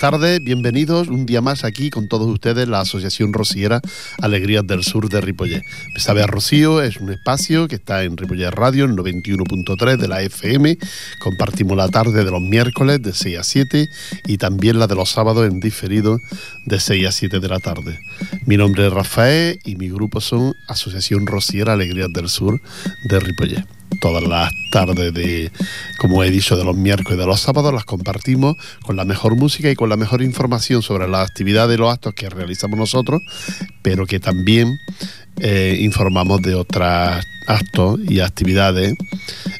Tardes, bienvenidos un día más aquí con todos ustedes, la Asociación Rociera Alegrías del Sur de Ripollet. Me sabe a Rocío, es un espacio que está en Ripollet Radio, en 91.3 de la FM. Compartimos la tarde de los miércoles de 6 a 7 y también la de los sábados en diferido de 6 a 7 de la tarde. Mi nombre es Rafael y mi grupo son Asociación Rociera Alegrías del Sur de Ripollet todas las tardes de, como he dicho, de los miércoles y de los sábados, las compartimos con la mejor música y con la mejor información sobre las actividades y los actos que realizamos nosotros, pero que también eh, informamos de otros actos y actividades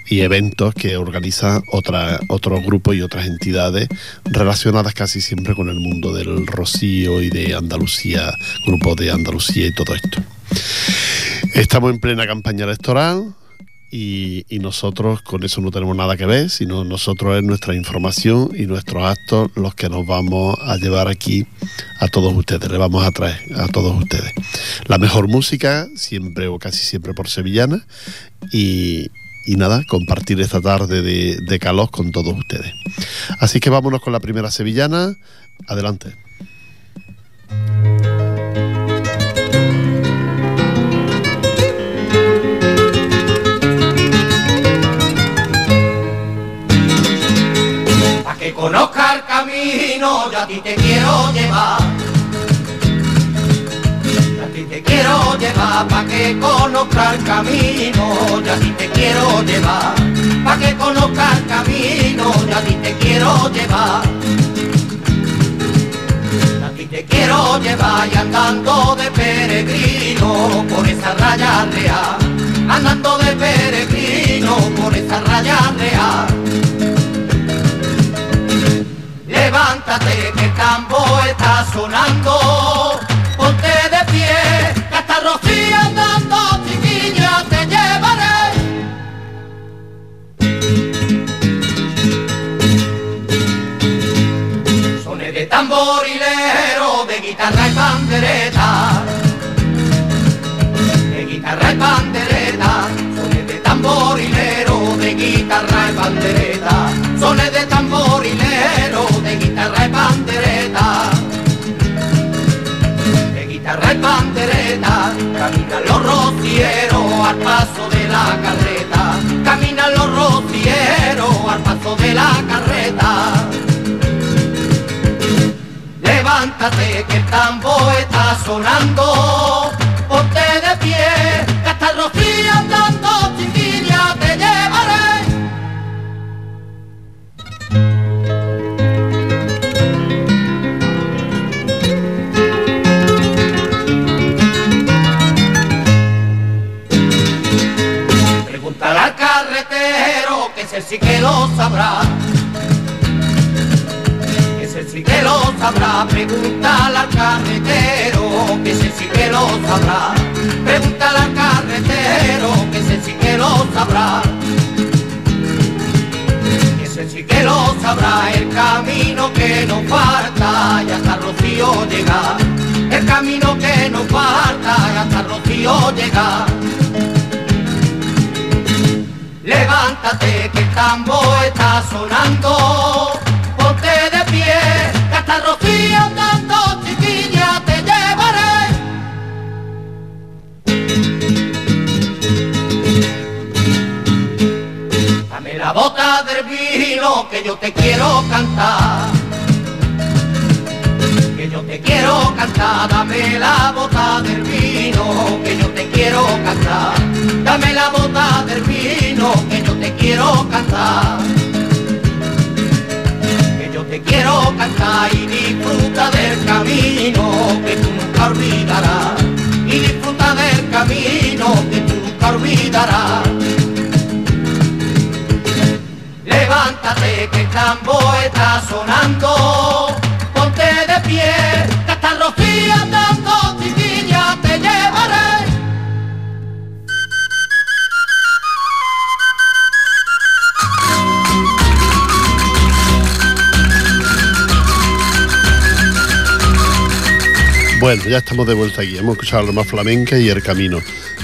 y eventos que organizan otros grupos y otras entidades relacionadas casi siempre con el mundo del rocío y de Andalucía, grupos de Andalucía y todo esto. Estamos en plena campaña electoral, y, nosotros con eso no tenemos nada que ver, sino nosotros es nuestra información y nuestros actos los que nos vamos a llevar aquí a todos ustedes, le vamos a traer a todos ustedes. La mejor música, siempre o casi siempre por sevillana, y, nada, compartir esta tarde de, de calor con todos ustedes. Así que vámonos con la primera sevillana, adelante. Conozca el camino, yo a ti te quiero llevar. Yo a ti te quiero llevar pa' que conozca el camino, yo a ti te quiero llevar. Pa' que conozca el camino, yo a ti te quiero llevar. Yo a ti te quiero llevar y andando de peregrino por esa raya real. Andando de peregrino por esa raya real levántate que el campo está sonando, ponte de pie, que hasta Rocío andando, chiquilla, te llevaré. Sones de tamborilero, de guitarra y pandereta, de guitarra y pandereta, sones de tamborilero, de guitarra y pandereta, al paso de la carreta, caminan los rocieros al paso de la carreta. Levántate que el tambo está sonando, ponte de pie, que hasta el rocío andando ese sí que lo sabrá. Ese sí que lo sabrá, pregúntale al carretero, que ese sí que lo sabrá. Pregúntale al carretero, que ese sí que lo sabrá. Ese sí que lo sabrá, el camino que nos falta y hasta Rocío llega. El camino que nos falta y hasta Rocío llega. Levántate que el tambo está sonando, ponte de pie, que hasta Rocío andando, chiquilla, te llevaré. Dame la bota del vino que yo te quiero cantar. Te quiero cantar, dame la bota del vino, que yo te quiero cantar. Dame la bota del vino, que yo te quiero cantar. Que yo te quiero cantar y disfruta del camino que tú nunca olvidarás. Y disfruta del camino que tú nunca olvidarás. Levántate que el tambo está sonando, Bueno, ya estamos de vuelta aquí. Hemos escuchado la más flamenca y el camino.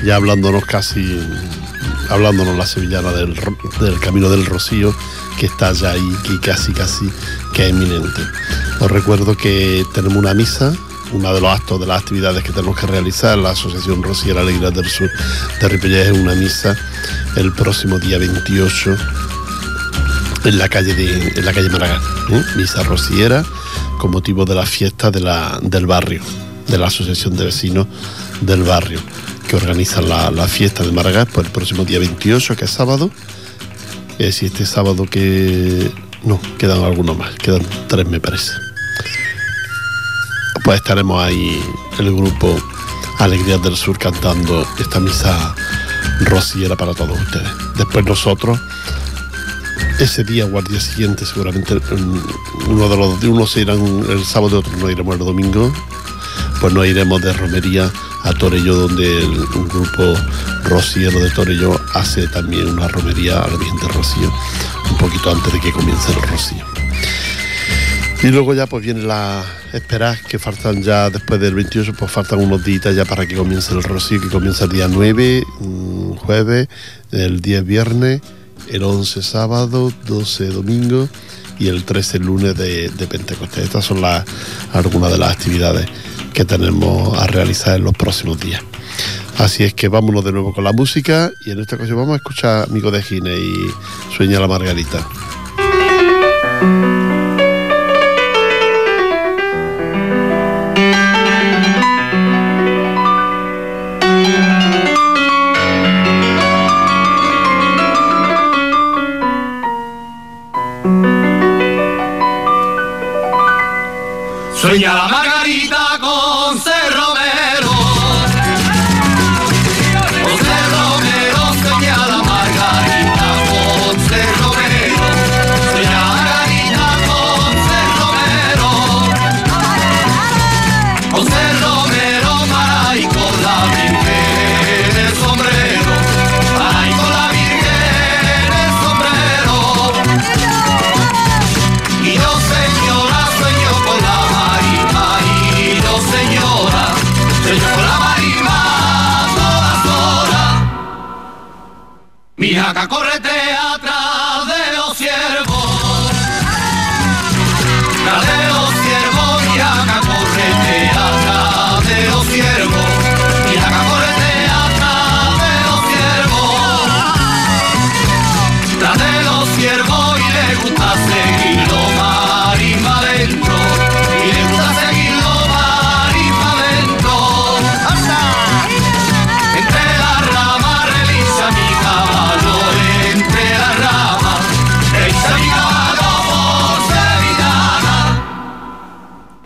Ya hablándonos casi, hablándonos la sevillana del, camino del Rocío, que está ya ahí, que casi, casi, que es eminente. Os recuerdo que tenemos una misa, uno de los actos de las actividades que tenemos que realizar, la Asociación Rosiera Alegría del Sur de Ripollet es una misa el próximo día 28 en la calle de en la calle Maragall, ¿eh? misa rociera con motivo de la fiesta de la, del barrio, de la Asociación de Vecinos del Barrio, que organiza la, la fiesta de Maragall por el próximo día 28, que es sábado. Es decir, este sábado que... No, quedan algunos más, quedan tres me parece. Pues estaremos ahí el grupo Alegrías del Sur cantando esta misa rociera para todos ustedes. Después nosotros ese día o al día siguiente seguramente mm, uno de los unos se irán el sábado otros no iremos el domingo pues nos iremos de romería a Torello donde el, un grupo rociero de Torello hace también una romería a la Virgen Rocío un poquito antes de que comience el rocío y luego ya pues viene la esperar que faltan ya después del 28 pues faltan unos días ya para que comience el rocío que comienza el día 9 mm, jueves el 10 viernes el 11 sábado, 12 domingo y el 13 lunes de, Pentecostés. Estas son algunas de las actividades que tenemos a realizar en los próximos días. Así es que vámonos de nuevo con la música y en esta ocasión vamos a escuchar a de Gine y Sueña la Margarita. Sueña la margarita sueño con la marisma todas horas. Mi jaca corretea atrás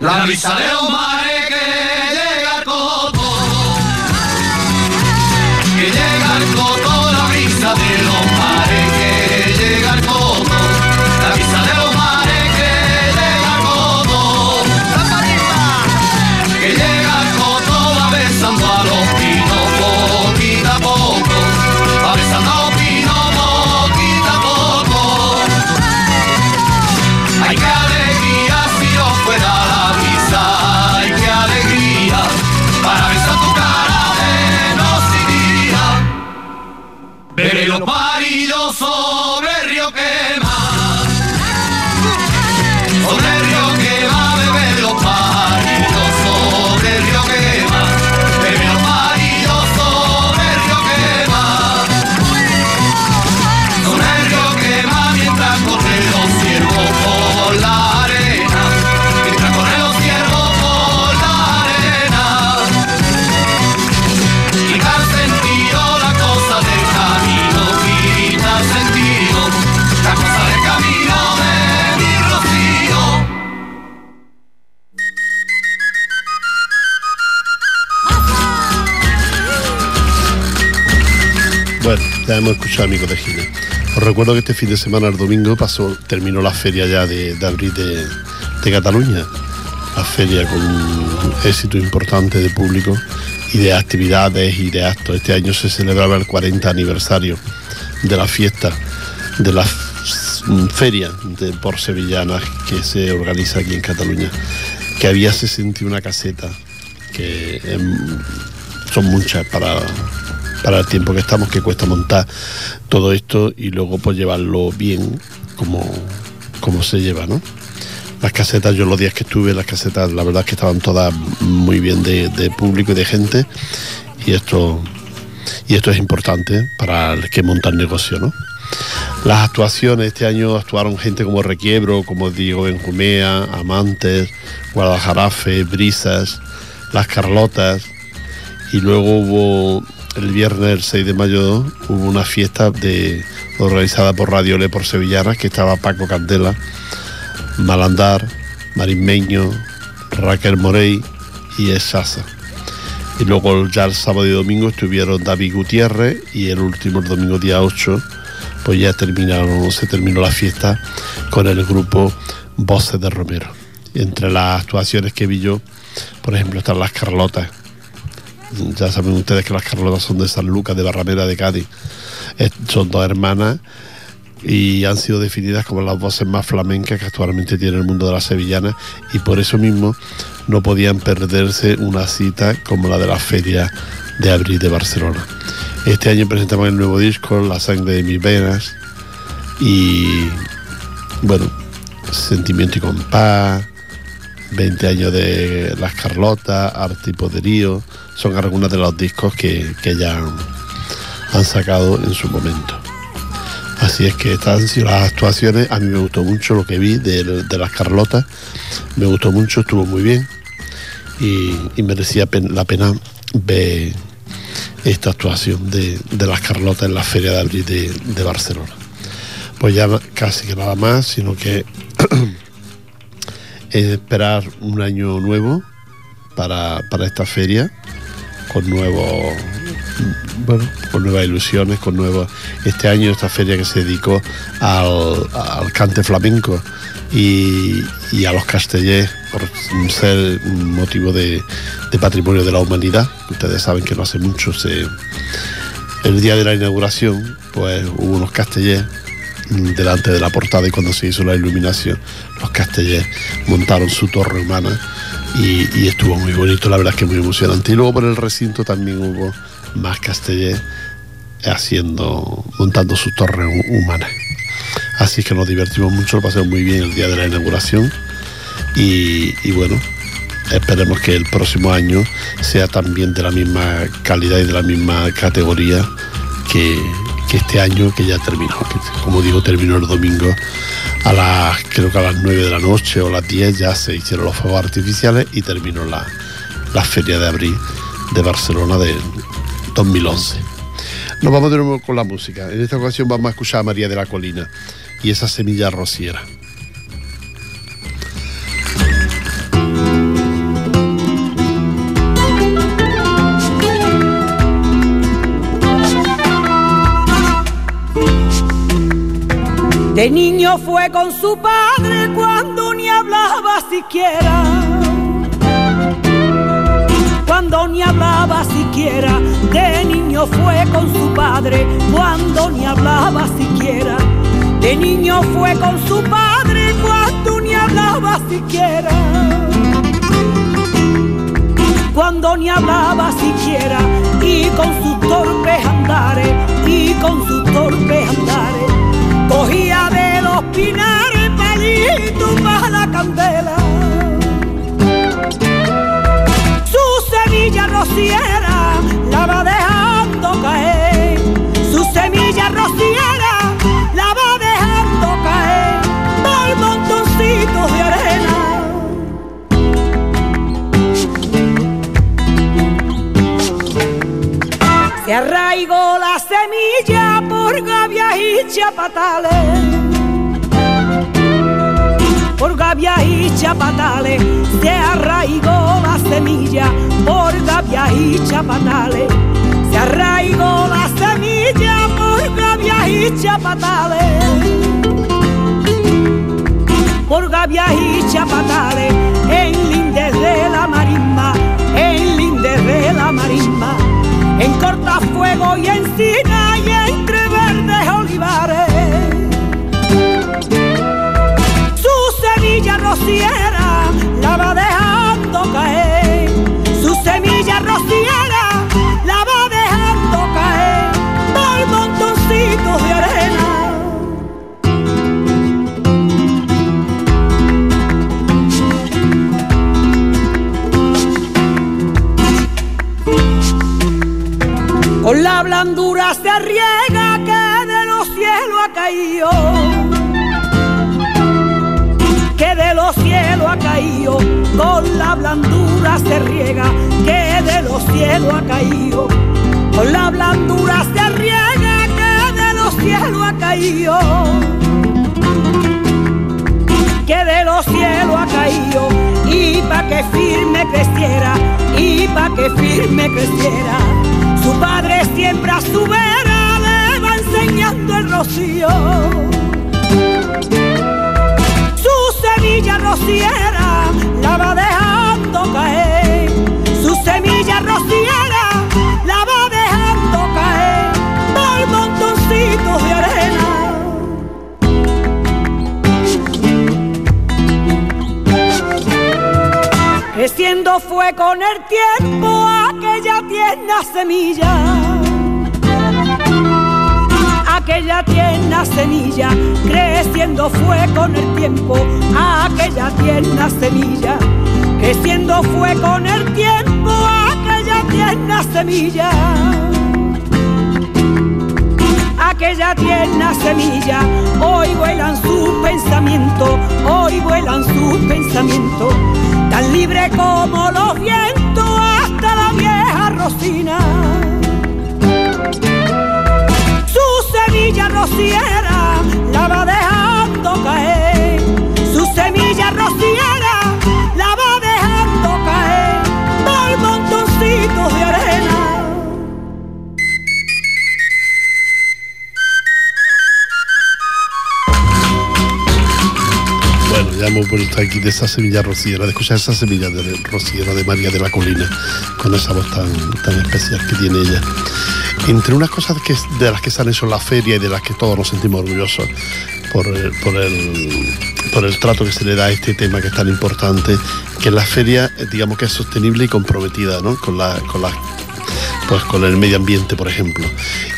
La brisa de los hemos escuchado amigos de Gine. Os recuerdo que este fin de semana, el domingo, pasó, terminó la feria ya de, abril de, Cataluña. La feria con un éxito importante de público y de actividades y de actos. Este año se celebraba el 40 aniversario de la fiesta, de la feria por sevillanas que se organiza aquí en Cataluña. Que había 61 casetas, que em, son muchas para, para el tiempo que estamos, que cuesta montar todo esto y luego pues llevarlo bien como, como se lleva, ¿no? Las casetas, yo los días que estuve, las casetas, la verdad es que estaban todas muy bien de, público y de gente. Y esto, y esto es importante para el que monta el negocio, ¿no? Las actuaciones, este año actuaron gente como Requiebro, como Diego Benjumea, Amantes, Guadalajarafe, Brisas, Las Carlotas. Y luego hubo el viernes, el 6 de mayo, hubo una fiesta organizada por Radio Le por Sevillana, que estaba Paco Candela, Malandar, Marismeño, Raquel Morey y Esasa. Y luego ya el sábado y domingo estuvieron David Gutiérrez y el último, el domingo día 8, pues ya terminaron, se terminó la fiesta con el grupo Voces de Romero. Entre las actuaciones que vi yo, por ejemplo, están las Carlotas. Ya saben ustedes que las Carlotas son de San Lucas, de Barramera de Cádiz. Es- son dos hermanas y han sido definidas como las voces más flamencas que actualmente tiene el mundo de las sevillanas y por eso mismo no podían perderse una cita como la de la Feria de Abril de Barcelona. Este año presentamos el nuevo disco, La sangre de mis venas y bueno, Sentimiento y compás, 20 años de Las Carlotas, Arte y Poderío, son algunos de los discos que, que ya han, sacado en su momento. Así es que estas han las actuaciones. A mí me gustó mucho lo que vi de, de las Carlotas. Me gustó mucho, estuvo muy bien. Y, merecía la pena ver esta actuación de, de las Carlotas en la Feria de Abril de, de Barcelona. Pues ya casi que nada más, sino que es esperar un año nuevo para, para esta feria con nuevos bueno, con nuevas ilusiones, con nuevos. Este año esta feria que se dedicó al, al cante flamenco y, y a los castellers por ser motivo de, de patrimonio de la humanidad. Ustedes saben que no hace mucho el día de la inauguración, pues hubo unos castellers mm, delante de la portada y cuando se hizo la iluminación, los castellers montaron su torre humana y, estuvo muy bonito, la verdad es que muy emocionante. Y luego por el recinto también hubo más castellers haciendo, montando sus torres hu- humanas. Así que nos divertimos mucho, lo pasamos muy bien el día de la inauguración y, y bueno, esperemos que el próximo año sea también de la misma calidad y de la misma categoría que, que este año que ya terminó. Que, como digo, terminó el domingo a las, creo que a las 9 de la noche o las 10 ya se hicieron los fuegos artificiales y terminó la, la feria de abril de Barcelona del 2011. Nos vamos de nuevo con la música. En esta ocasión vamos a escuchar a María de la Colina y esa semilla rociera. De niño fue con su padre cuando ni hablaba siquiera. Cuando ni hablaba siquiera. De niño fue con su padre cuando ni hablaba siquiera. De niño fue con su padre cuando ni hablaba siquiera. Cuando ni hablaba siquiera y con sus torpes andares y con sus torpes andares cogía de los pinares palitos para la candela. Su semilla rociera la va dejando caer. Su semilla rociera la va dejando caer por montoncitos de arena. Se arraigó la semilla por gavias y chapatales. Por gavias y chapatales se arraigó la semilla. Por gavias y chapatales se arraigó la semilla. Por gavias y chapatales. Por gavias y chapatales en lindes de la marisma. En lindes de la marisma en cortafuego y encina y entre Su semilla rociera la va dejando caer. Blandura se riega, que de los cielos ha caído, con la blandura se riega, que de los cielos ha caído que de los cielos ha caído y pa' que firme creciera, y pa' que firme creciera. Su padre siempre a su vera le va enseñando el rocío. Su semilla rociera la va caer, su semilla rociera la va dejando caer por montoncitos de arena. Creciendo fue con el tiempo aquella tierna semilla. Aquella tierna semilla, creciendo fue con el tiempo aquella tierna semilla. Creciendo fue con el tiempo tierna semilla aquella tierna semilla, hoy vuelan sus pensamientos, hoy vuelan sus pensamientos, tan libre como los vientos hasta la vieja rocina. Su semilla rociera la hemos vuelto aquí de esa semilla rociera, de escuchar esa semilla de rociera de María de la Colina, con esa voz tan, tan especial que tiene ella. Entre unas cosas que, de las que salen son la feria y de las que todos nos sentimos orgullosos por, el- por, el, por el trato que se le da a este tema que es tan importante, que la feria, eh, digamos que es sostenible y comprometida ¿no? con, la, con las pues con el medio ambiente, por ejemplo.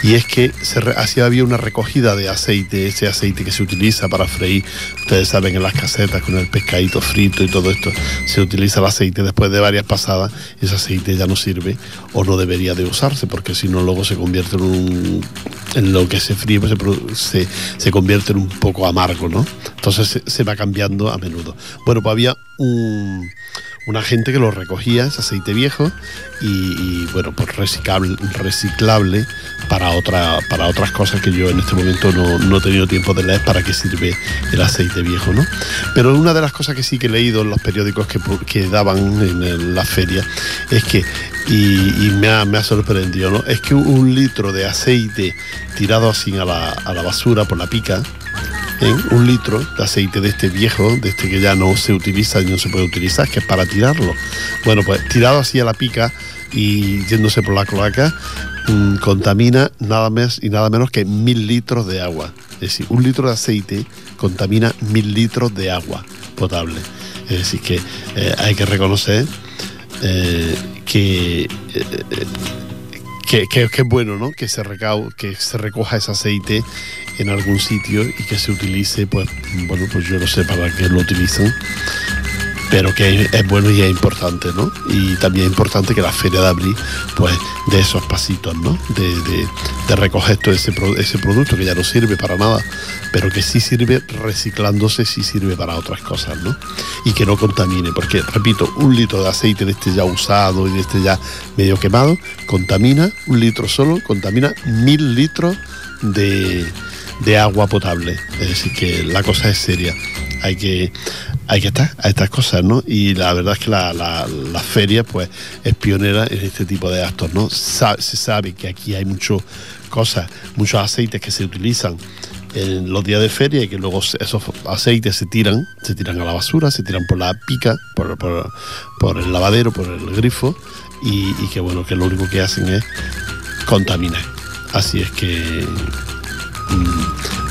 Y es que se así había una recogida de aceite, ese aceite que se utiliza para freír, ustedes saben, en las casetas con el pescadito frito y todo esto, se utiliza el aceite después de varias pasadas, ese aceite ya no sirve o no debería de usarse, porque si no luego se convierte en un en lo que se fríe pues se, se, se convierte en un poco amargo, ¿no? Entonces se, se va cambiando a menudo. Bueno, pues había un, una gente que lo recogía, ese aceite viejo, y, bueno, pues reciclable, reciclable para, otra, para otras cosas que yo en este momento no, no he tenido tiempo de leer para qué sirve el aceite viejo, ¿no? Pero una de las cosas que sí que he leído en los periódicos que, que daban en el- la feria es que, y, me, ha, me ha sorprendido, ¿no? Es que un litro de aceite tirado así a la, a la basura por la pica, ¿eh? un litro de aceite de este viejo, de este que ya no se utiliza y no se puede utilizar, que es para tirarlo. Bueno, pues tirado así a la pica y yéndose por la cloaca, mm, contamina nada más y nada menos que mil litros de agua. Es decir, un litro de aceite contamina mil litros de agua potable. Es decir, que eh, hay que reconocer eh, que eh, que, que- es bueno, ¿no? Que se, recau que se recoja ese aceite en algún sitio y que se utilice, pues, bueno, pues yo no sé para qué lo utilizan, pero que es, bueno y es importante, ¿no? Y también es importante que la Feria de Abril, pues, de esos pasitos, ¿no? De, recoger todo ese, pro- ese producto que ya no sirve para nada, pero que sí sirve reciclándose, sí sirve para otras cosas, ¿no? Y que no contamine, porque, repito, un litro de aceite de este ya usado y de este ya medio quemado, contamina, un litro solo, contamina mil litros de agua potable. Es decir, que la cosa es seria. Hay que, hay que estar a estas cosas, ¿no? Y la verdad es que la, la- feria, pues, es pionera en este tipo de actos, ¿no? Se sabe que aquí hay muchas cosas, muchos aceites que se utilizan en los días de feria y que luego esos aceites se tiran, se tiran a la basura, se tiran por la pica, por, por- por el lavadero, por el grifo, y, y que bueno, que lo único que hacen es contaminar. Así es que mm,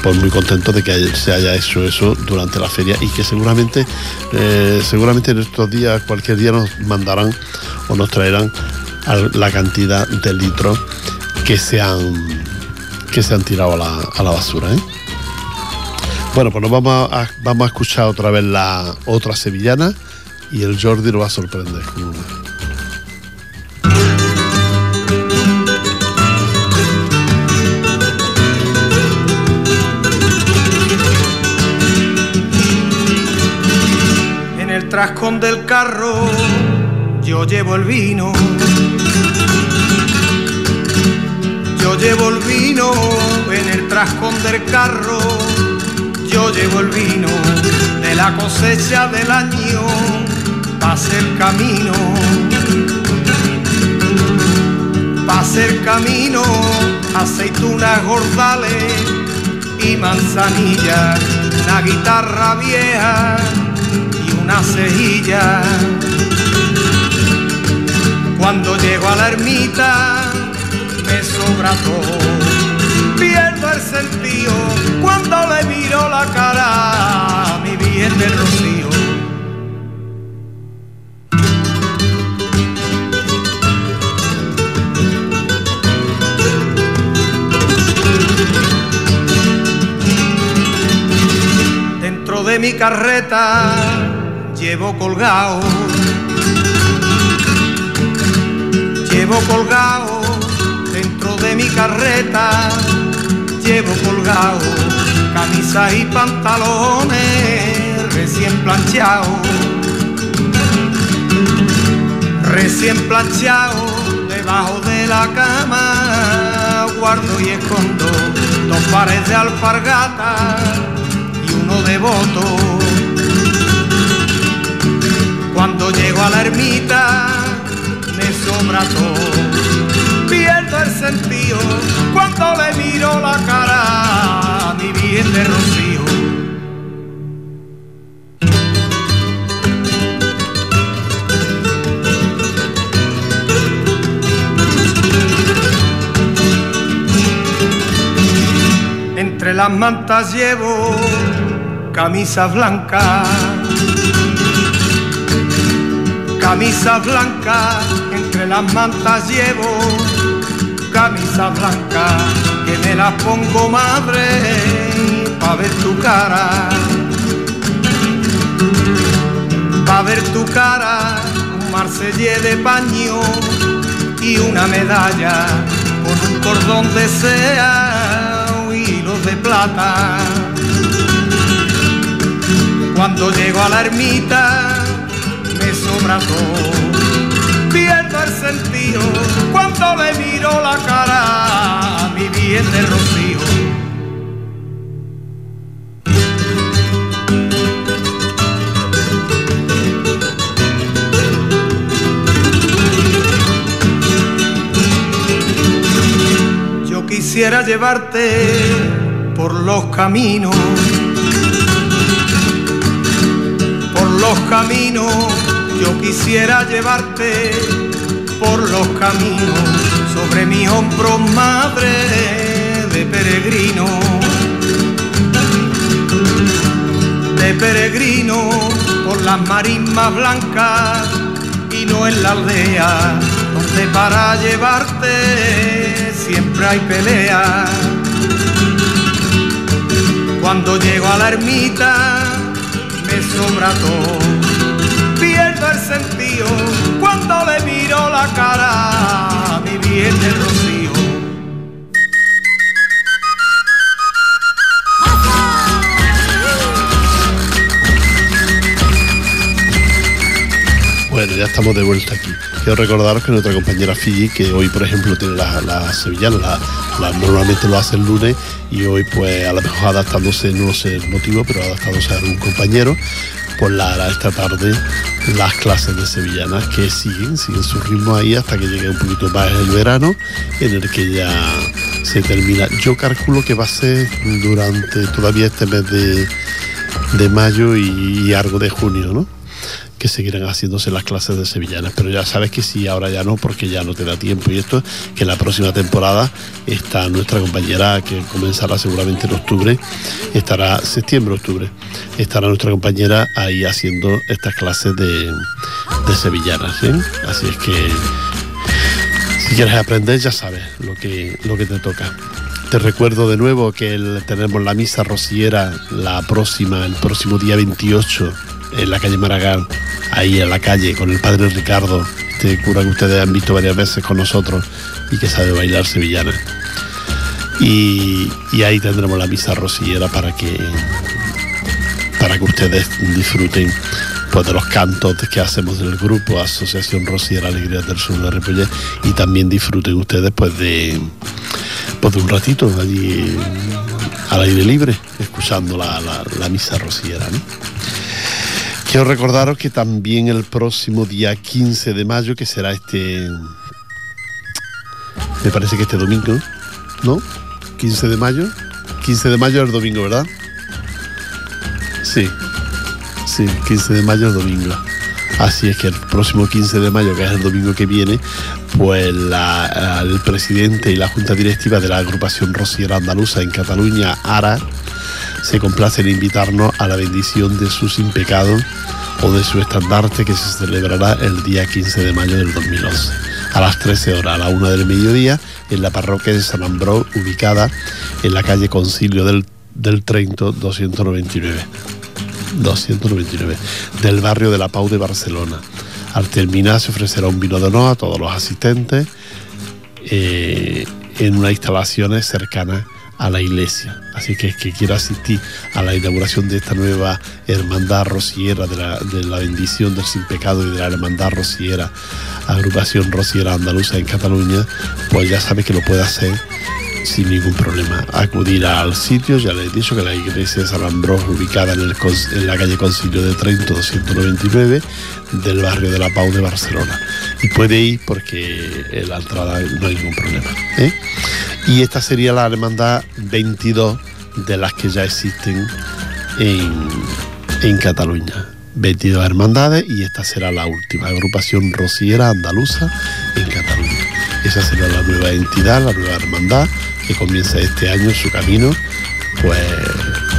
pues muy contento de que se haya hecho eso durante la feria y que seguramente eh, seguramente en estos días cualquier día nos mandarán o nos traerán la cantidad de litros que se han que se han tirado a la, a la basura ¿eh? bueno pues nos vamos a, vamos a escuchar otra vez la otra sevillana y el Jordi lo va a sorprender con una. Trascón del carro yo llevo el vino. Yo llevo el vino en el trascón del carro. Yo llevo el vino de la cosecha del año. Pase el camino. Pase el camino, aceitunas gordales y manzanilla, una guitarra vieja una cejilla. Cuando llego a la ermita me sobra todo, pierdo el sentido cuando le miro la cara a mi bien del rocío. Dentro de mi carreta llevo colgado. Llevo colgado dentro de mi carreta, llevo colgado camisas y pantalones recién planchados, recién planchados debajo de la cama, guardo y escondo dos pares de alpargata y uno de voto. Cuando llego a la ermita, me sobra todo. Pierdo el sentido cuando le miro la cara a mi bien de rocío. Entre las mantas llevo camisa blanca camisa blanca, entre las mantas llevo camisa blanca, que me la pongo madre pa' ver tu cara, pa' ver tu cara, un marsellé de paño y una medalla con un cordón de sea hilos de plata. Cuando llego a la ermita, todo. Pierdo el sentido cuando le miro la cara a mi bien de rocío. Yo quisiera llevarte por los caminos, por los caminos yo quisiera llevarte por los caminos sobre mi hombro madre de peregrino, de peregrino por las marismas blancas y no en la aldea donde para llevarte siempre hay pelea. Cuando llego a la ermita me sobra todo sentido cuando le miro la cara a mi bien de rocío. Bueno, ya estamos de vuelta aquí. Quiero recordaros que nuestra compañera Fiji, que hoy por ejemplo tiene la, la sevillana, la, la- normalmente lo hace el lunes y hoy pues a lo mejor adaptándose, no sé el motivo, pero adaptándose a algún compañero, pues la hará esta tarde las clases de sevillanas que siguen, siguen su ritmo ahí hasta que llegue un poquito más el verano, en el que ya se termina. Yo calculo que va a ser durante todavía este mes de, de mayo y, y algo de junio, ¿no? Que seguirán haciéndose las clases de sevillanas. Pero ya sabes que sí, ahora ya no, porque ya no te da tiempo. Y esto, que la próxima temporada está nuestra compañera, que comenzará seguramente en octubre, estará septiembre, octubre, estará nuestra compañera ahí haciendo estas clases de, de sevillanas. Así es que si quieres aprender, ya sabes lo que, lo que te toca. Te recuerdo de nuevo que tenemos la misa rociera la próxima, el próximo día 28 en la calle Maragall, ahí en la calle con el padre Ricardo, este cura que ustedes han visto varias veces con nosotros y que sabe bailar sevillana. Y, ahí tendremos la misa rociera para que para que ustedes disfruten pues de los cantos que hacemos del grupo Asociación Rociera Alegría del Sur de Ripollet y también disfruten ustedes pues de, pues de un ratito allí al aire libre, escuchando la, la- misa. ¿no? Quiero recordaros que también el próximo día 15 de mayo, que será este, me parece que este domingo, ¿no? 15 de mayo. 15 de mayo es el domingo, ¿verdad? Sí, sí, 15 de mayo es domingo. Así es que el próximo 15 de mayo, que es el domingo que viene, pues el presidente y la junta directiva de la agrupación Rociera Andaluza en Cataluña, ARA, se complace en invitarnos a la bendición de su sin pecado o de su estandarte que se celebrará el día 15 de mayo del 2011 a las 13 horas, a la 1 del mediodía, en la parroquia de San Ambrós, ubicada en la calle Concilio del, del Trento 299. 299 del barrio de la Pau de Barcelona. Al terminar se ofrecerá un vino de honor a todos los asistentes eh, en unas instalaciones cercanas a la iglesia. Así que el que quiera asistir a la inauguración de esta nueva hermandad rociera de la, de la bendición del sin pecado y de la hermandad rociera, agrupación rociera andaluza en Cataluña, pues ya sabe que lo puede hacer sin ningún problema. Acudir al sitio, ya les he dicho que la iglesia de San Ambrós, ubicada en, el en la calle Concilio de Trento 299, del barrio de la Pau de Barcelona. Y puede ir porque en la entrada no hay ningún problema. ¿eh? Y esta sería la hermandad 22 de las que ya existen en, en Cataluña. 22 hermandades y esta será la última agrupación rociera andaluza en Cataluña. Esa será la nueva entidad, la nueva hermandad que comienza este año su camino pues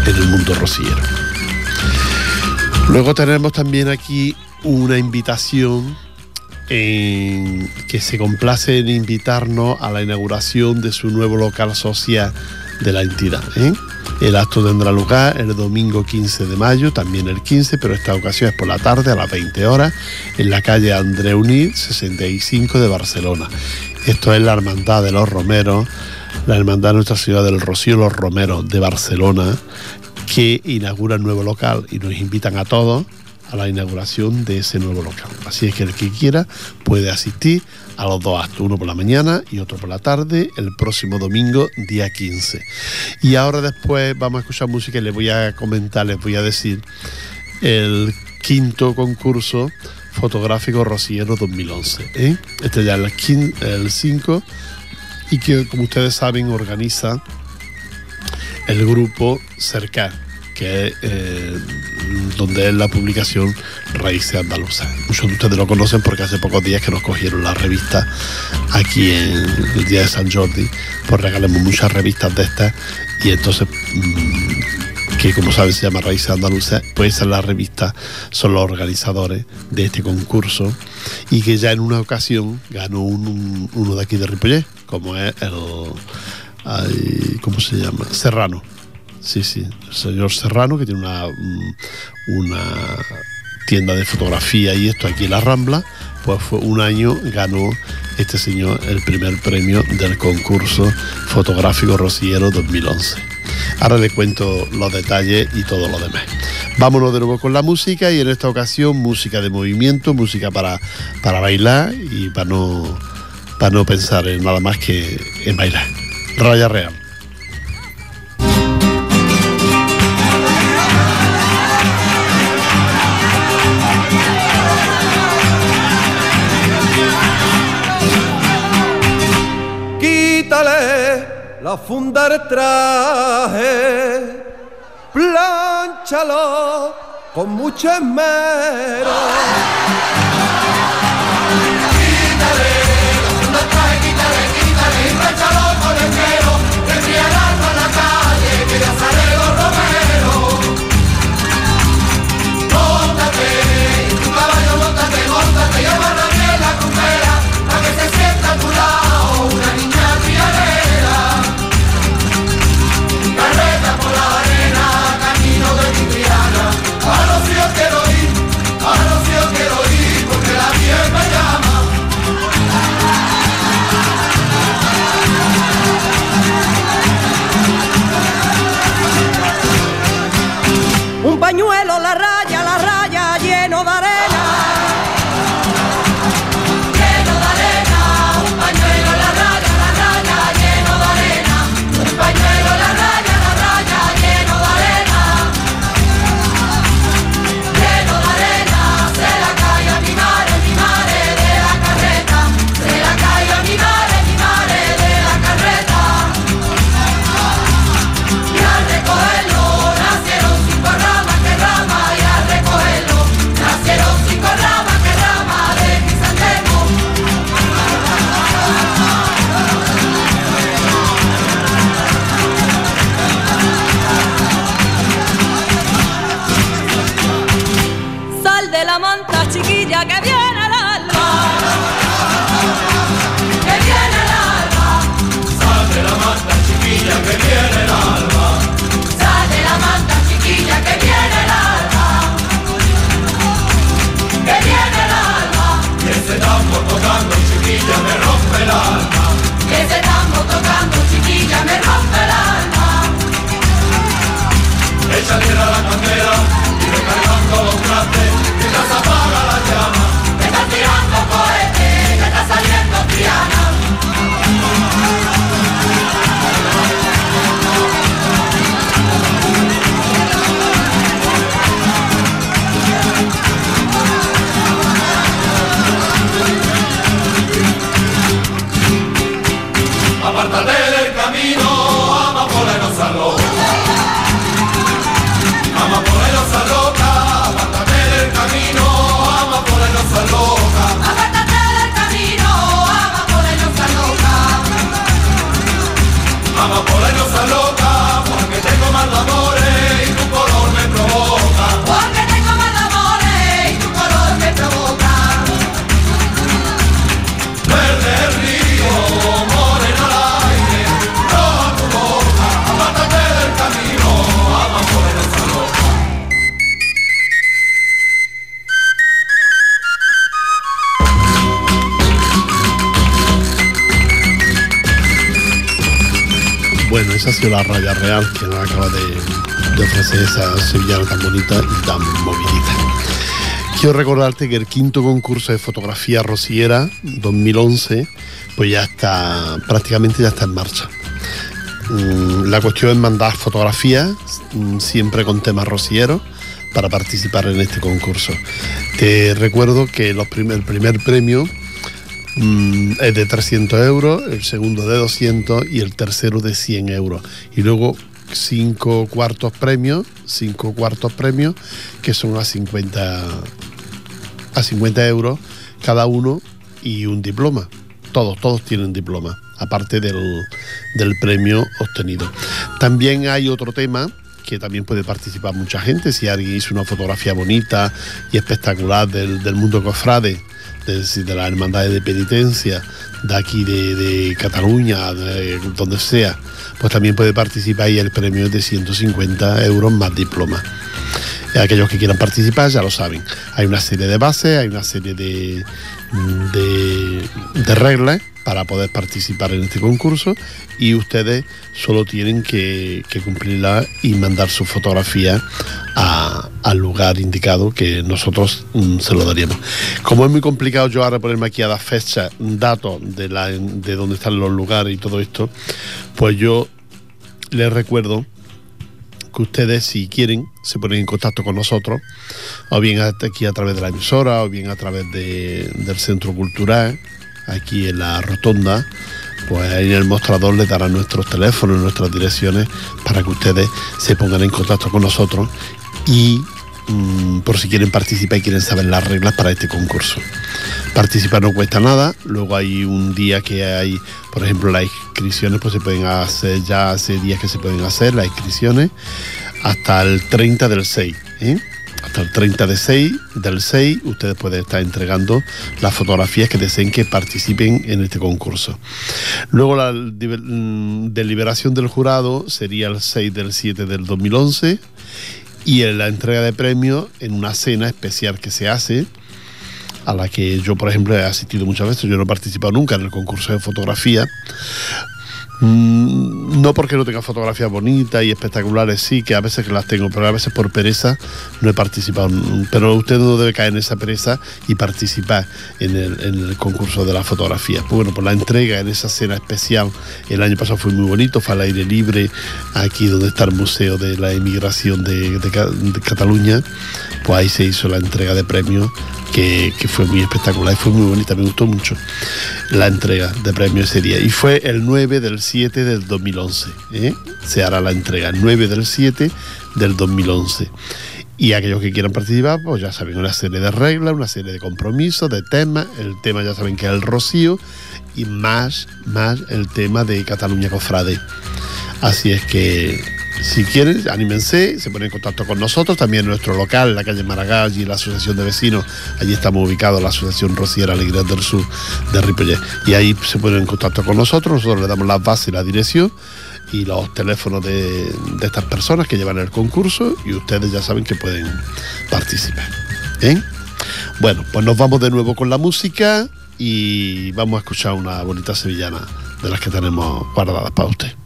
en el mundo rociero. Luego tenemos también aquí una invitación en- que se complace en invitarnos a la inauguración de su nuevo local social de la entidad. ¿eh? El acto tendrá lugar el domingo 15 de mayo, también el 15, pero esta ocasión es por la tarde a las 20 horas, en la calle André Unir 65 de Barcelona. Esto es la Hermandad de los Romeros, la Hermandad de Nuestra Ciudad del Rocío, los Romeros de Barcelona, que inaugura el nuevo local y nos invitan a todos a la inauguración de ese nuevo local. Así es que el que quiera puede asistir a los dos actos, uno por la mañana y otro por la tarde, el próximo domingo, día 15. Y ahora después vamos a escuchar música y les voy a comentar, les voy a decir el quinto concurso fotográfico Rociero 2011. ¿eh? Este ya es el 5 y que como ustedes saben organiza el grupo Cercar, que es eh, donde es la publicación Raíces Andaluzas. Muchos de ustedes lo conocen porque hace pocos días que nos cogieron la revista aquí en el día de San Jordi, pues regalamos muchas revistas de estas y entonces mm, que como saben se llama Raíces Andaluzas, pues esa es la revista, son los organizadores de este concurso y que ya en una ocasión ganó un- un- uno de aquí de Ripollet, como es el, ¿cómo se llama? Serrano. Sí, sí, el señor Serrano, que tiene una, mm, una tienda de fotografía y esto aquí en la Rambla, pues fue un año ganó este señor el primer premio del concurso fotográfico Rociero 2011. Ahora le cuento los detalles y todo lo demás. Vámonos de nuevo con la música y en esta ocasión música de movimiento, música para, para bailar y para no, para no pensar en nada más que en bailar. Raya Real. Quítale la funda del traje, plánchalo con mucho esmero. Esa sevillana tan bonita y tan movidita. Quiero recordarte que el quinto concurso de fotografía rociera 2011 pues ya está, prácticamente ya está en marcha. Mm, La cuestión es mandar fotografías, mm, siempre con temas rocieros, para participar en este concurso. Te recuerdo que el primer premio mm, es de 300 euros, el segundo de 200 y el tercero de 100 euros. Y luego cinco cuartos premios, cinco cuartos premios que son a 50, a 50 euros cada uno y un diploma. Todos, todos tienen diploma, aparte del, del premio obtenido. También hay otro tema que también puede participar mucha gente. Si alguien hizo una fotografía bonita y espectacular del, del mundo cofrade, de, de las hermandades de penitencia, de aquí de, Cataluña, de donde sea, pues también puede participar y el premio es de 150 euros más diploma. Aquellos que quieran participar ya lo saben. Hay una serie de bases, hay una serie de, de reglas para poder participar en este concurso y ustedes solo tienen que, cumplirla y mandar su fotografía a- al lugar indicado que nosotros mm, se lo daríamos. Como es muy complicado yo ahora ponerme aquí a dar fechas, datos de, la, de dónde están los lugares y todo esto, pues yo les recuerdo que ustedes, si quieren, se ponen en contacto con nosotros, o bien aquí a través de la emisora, o bien a través de- del centro cultural, aquí en la rotonda, pues ahí en el mostrador les darán nuestros teléfonos, nuestras direcciones, para que ustedes se pongan en contacto con nosotros y mm, por si quieren participar y quieren saber las reglas para este concurso. Participar no cuesta nada, luego hay un día que hay, por ejemplo, las inscripciones, pues se pueden hacer ya hace días que se pueden hacer las inscripciones hasta el 30 del 6. ¿eh? Hasta el 30 de 6, del 6 ustedes pueden estar entregando las fotografías que deseen que participen en este concurso. Luego la mm, deliberación del jurado sería el 6 del 7 del 2011 y la entrega de premios en una cena especial que se hace a la que yo, por ejemplo, he asistido muchas veces. Yo no he participado nunca en el concurso de fotografía. Mm, No porque no tenga fotografías bonitas y espectaculares, sí, que a veces las tengo, pero a veces por pereza no he participado. Mm, Pero usted no debe caer en esa pereza y participar en el, concurso de la fotografía. Pues bueno, pues la entrega en esa cena especial el año pasado fue muy bonito, fue al aire libre, aquí donde está el Museo de la Emigración de, de Cataluña, pues ahí se hizo la entrega de premios que, fue muy espectacular y fue muy bonita, me gustó mucho la entrega de premios ese día. Y fue el 9 del 7 del 2011. ¿eh? Se hará la entrega, el 9 del 7 del 2011. Y aquellos que quieran participar, pues ya saben, una serie de reglas, una serie de compromisos, de temas. El tema ya saben que es el rocío y más, más el tema de Cataluña Cofrade. Así es que si quieren, anímense, se ponen en contacto con nosotros, también nuestro local, la calle Maragall y la Asociación de Vecinos, allí estamos ubicados, la Asociación Rociera Alegría del Sur de Ripollet, y ahí se ponen en contacto con nosotros, nosotros le damos las bases y la dirección y los teléfonos de, de estas personas que llevan el concurso y ustedes ya saben que pueden participar. ¿Bien? Bueno, pues nos vamos de nuevo con la música y vamos a escuchar una bonita sevillana de las que tenemos guardadas para usted.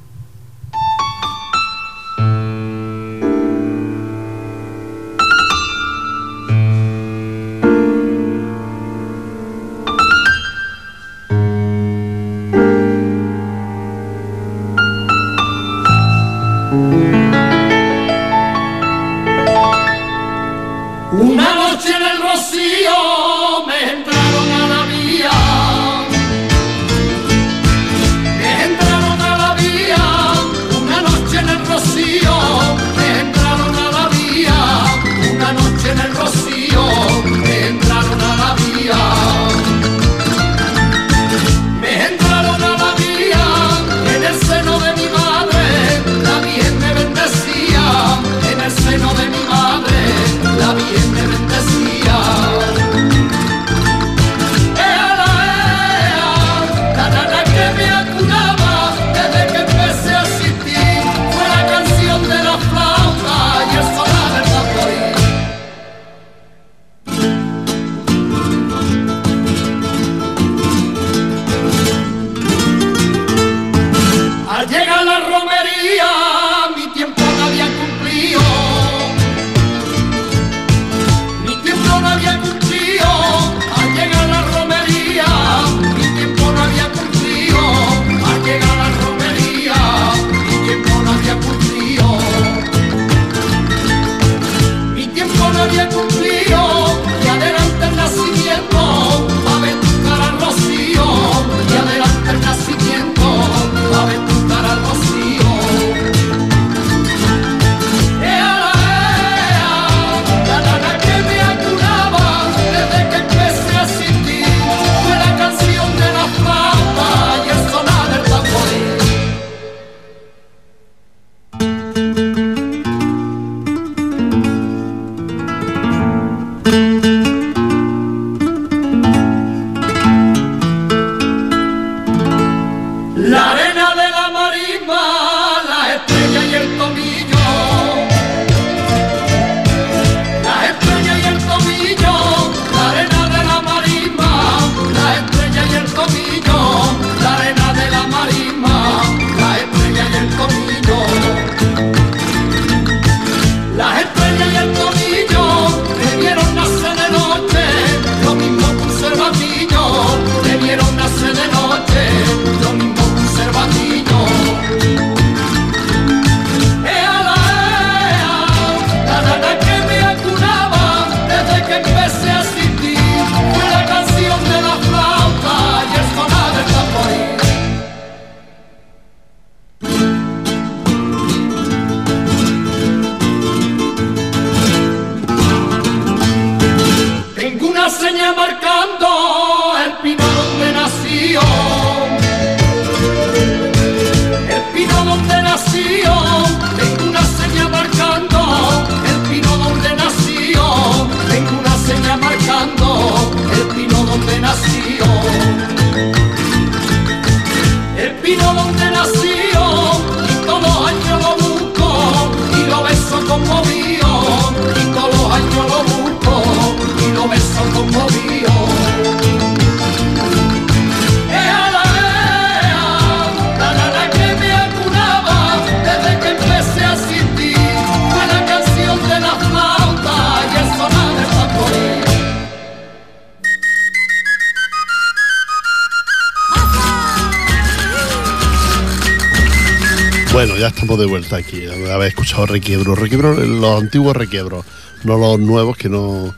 Aquí. Habéis escuchado requiebro. Requiebro, los antiguos requiebros, no los nuevos que no.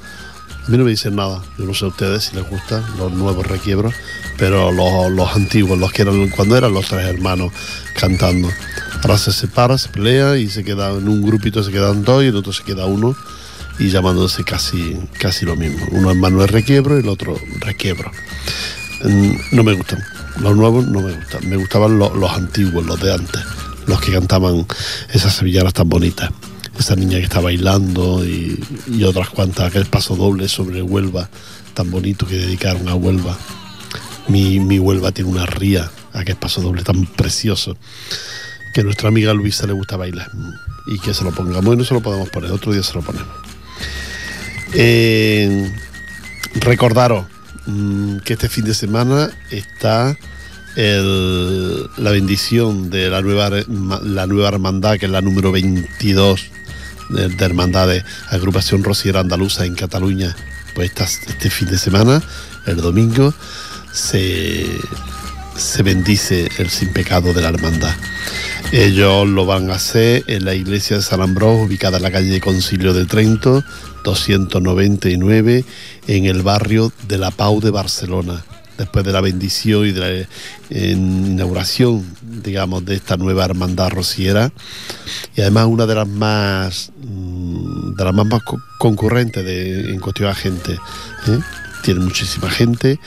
A mí no me dicen nada. Yo no sé a ustedes si les gustan los nuevos requiebros, pero los, los antiguos, los que eran cuando eran los tres hermanos cantando. Ahora se separa, se pelea y se queda en un grupito, se quedan dos y en otro se queda uno y llamándose casi, casi lo mismo. Uno es Manuel Requiebro y el otro Requiebro. Mm, No me gustan. Los nuevos no me gustan. Me gustaban lo- los antiguos, los de antes. Los que cantaban esas sevillanas tan bonitas. Esa niña que está bailando y, otras cuantas, aquel paso doble sobre Huelva, tan bonito que dedicaron a Huelva. Mi, mi Huelva tiene una ría, aquel paso doble tan precioso, que a nuestra amiga Luisa le gusta bailar. Y que se lo pongamos, y no se lo podemos poner, otro día se lo ponemos. Eh, recordaros mm, que este fin de semana está la bendición de la nueva, la nueva hermandad, que es la número 22 de, de hermandades, agrupación rociera andaluza en Cataluña. Pues este fin de semana, el domingo, se, se bendice el sin pecado de la hermandad. Ellos lo van a hacer en la iglesia de San Ambrós, ubicada en la calle Concilio de Trento, 299, en el barrio de La Pau de Barcelona. Después de la bendición y de la eh, inauguración, digamos, de esta nueva hermandad rociera, y además una de las más mm, de las más, más co- concurrentes de, en cuestión a gente. ¿eh? Tiene muchísima gente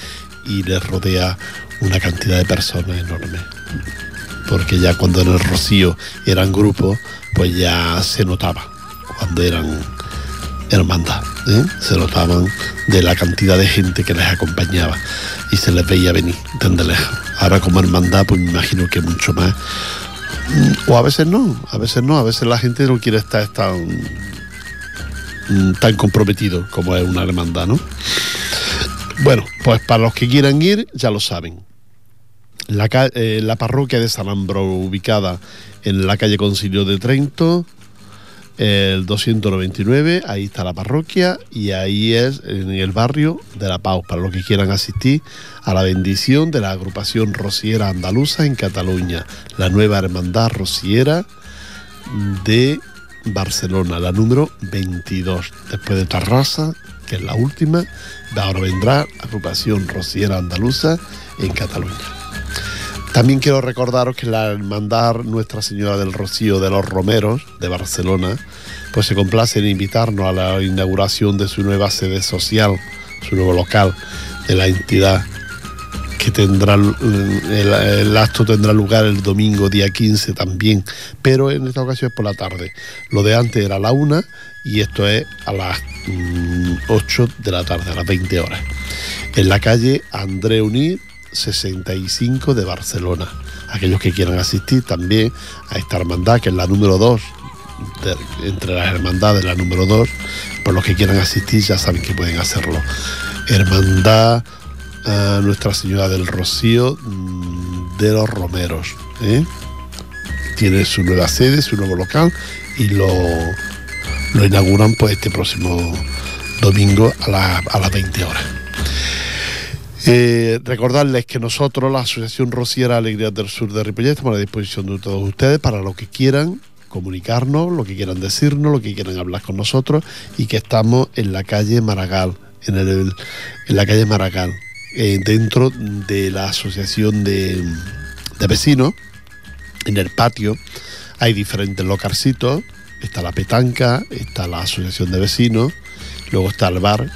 y les rodea una cantidad de personas enorme porque ya cuando en el Rocío eran grupos, pues ya se notaba cuando eran hermandad, ¿eh? se notaban de la cantidad de gente que les acompañaba y se les veía venir desde lejos. Ahora como hermandad, pues me imagino que mucho más. Mm, O a veces no, a veces no, a veces la gente no quiere estar tan, mm, tan comprometido como es una hermandad, ¿no? Bueno, pues para los que quieran ir, ya lo saben. La, eh, la parroquia de San Ambro, ubicada en la calle Concilio de Trento, el 299, ahí está la parroquia y ahí es en el barrio de La Pau, para los que quieran asistir a la bendición de la agrupación rociera andaluza en Cataluña, la nueva hermandad rociera de Barcelona, la número 22, después de Tarrasa, que es la última, ahora vendrá agrupación rociera andaluza en Cataluña. También quiero recordaros que la hermandad Nuestra Señora del Rocío de los Romeros de Barcelona, pues se complace en invitarnos a la inauguración de su nueva sede social, su nuevo local de la entidad que tendrá el, acto tendrá lugar el domingo día 15 también, pero en esta ocasión es por la tarde. Lo de antes era a la una y esto es a las mm, 8 de la tarde, a las 20 horas. En la calle André Unir 65 de Barcelona. Aquellos que quieran asistir también a esta hermandad, que es la número 2, de- entre las hermandades, la número 2, por los que quieran asistir ya saben que pueden hacerlo. Hermandad a Nuestra Señora del Rocío mm, de los Romeros. ¿eh? Tiene su nueva sede, su nuevo local y lo, lo inauguran pues este próximo domingo a, a las 20 horas. Eh, recordarles que nosotros, la Asociación Rociera Alegrías del Sur de Ripollet, estamos a la disposición de todos ustedes para lo que quieran comunicarnos, lo que quieran decirnos, lo que quieran hablar con nosotros y que estamos en la calle Maragall, en, el, en la calle Maragall, eh, dentro de la Asociación de, de Vecinos, en el patio hay diferentes localcitos, está la petanca, está la Asociación de Vecinos, luego está el bar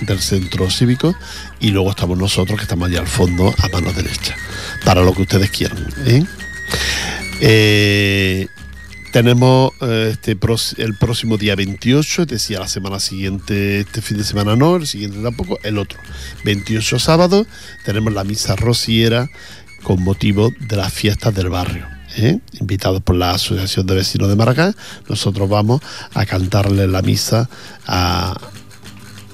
del centro cívico y luego estamos nosotros que estamos allá al fondo a mano derecha para lo que ustedes quieran ¿eh? Eh, tenemos eh, este el próximo día 28 es decir la semana siguiente este fin de semana no el siguiente tampoco el otro 28 sábado tenemos la misa rociera con motivo de las fiestas del barrio invitados por la asociación de vecinos de Maracá nosotros vamos a cantarle la misa a,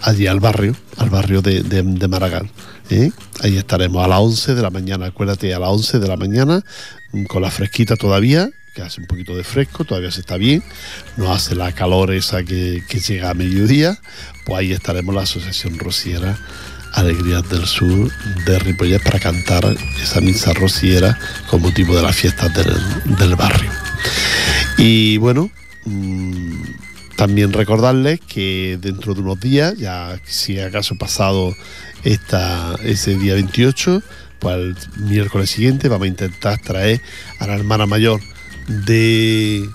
allí al barrio, al barrio de, de, de Maragall. ¿eh? Ahí estaremos a las 11 de la mañana, acuérdate, a las 11 de la mañana, mm, con la fresquita todavía, que hace un poquito de fresco, todavía se está bien, no hace la calor esa que, que llega a mediodía, pues ahí estaremos la Asociación Rociera Alegrías del Sur de Ripollet para cantar esa misa rociera con motivo de las fiestas del, del barrio. Y bueno, mm, también recordarles que dentro de unos días, ya si acaso pasado esta, ese día 28, pues el miércoles siguiente vamos a intentar traer a la hermana mayor de,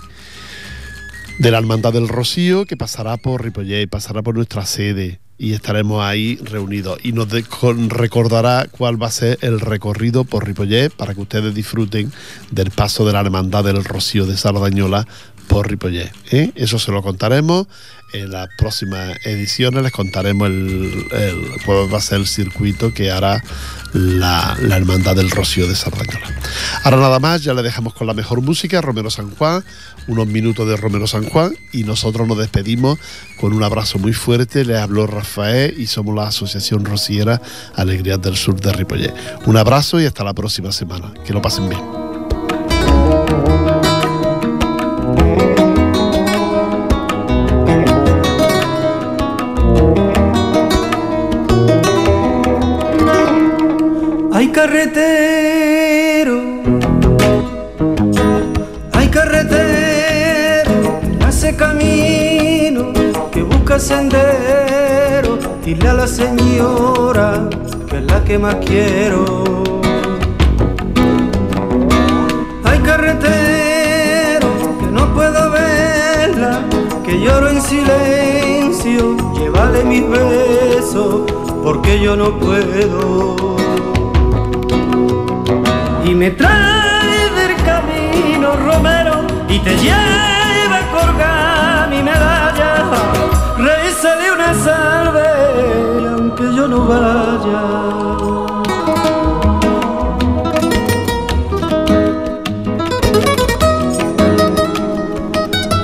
de la Hermandad del Rocío, que pasará por Ripollet, pasará por nuestra sede y estaremos ahí reunidos. Y nos recordará cuál va a ser el recorrido por Ripollet para que ustedes disfruten del paso de la Hermandad del Rocío de Sardañola por Ripollet. ¿eh? Eso se lo contaremos en las próximas ediciones les contaremos el, cuál va a ser el circuito que hará la, Hermandad del Rocío de Sardañola. Ahora nada más, ya le dejamos con la mejor música, Romero San Juan, unos minutos de Romero San Juan y nosotros nos despedimos con un abrazo muy fuerte. Le habló Rafael y somos la Asociación Rociera Alegrías del Sur de Ripollet. Un abrazo y hasta la próxima semana. Que lo pasen bien. Hay carretero, hay carretero, hace camino, que busca sendero, dile a la señora que es la que más quiero. Hay carretero, que no puedo verla, que lloro en silencio, llévale mis besos, porque yo no puedo y me trae del camino Romero y te lleva a colgar mi medalla. de una salve aunque yo no vaya.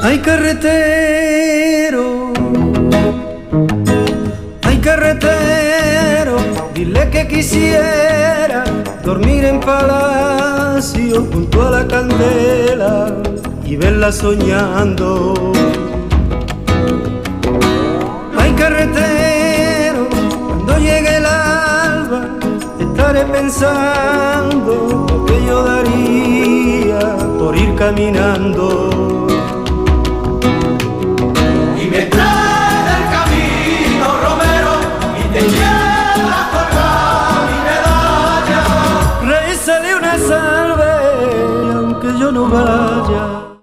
Hay carretero, hay carretero, dile que quisiera junto a la candela y verla soñando. Hay carretero, cuando llegue el alba, estaré pensando lo que yo daría por ir caminando. No vaya.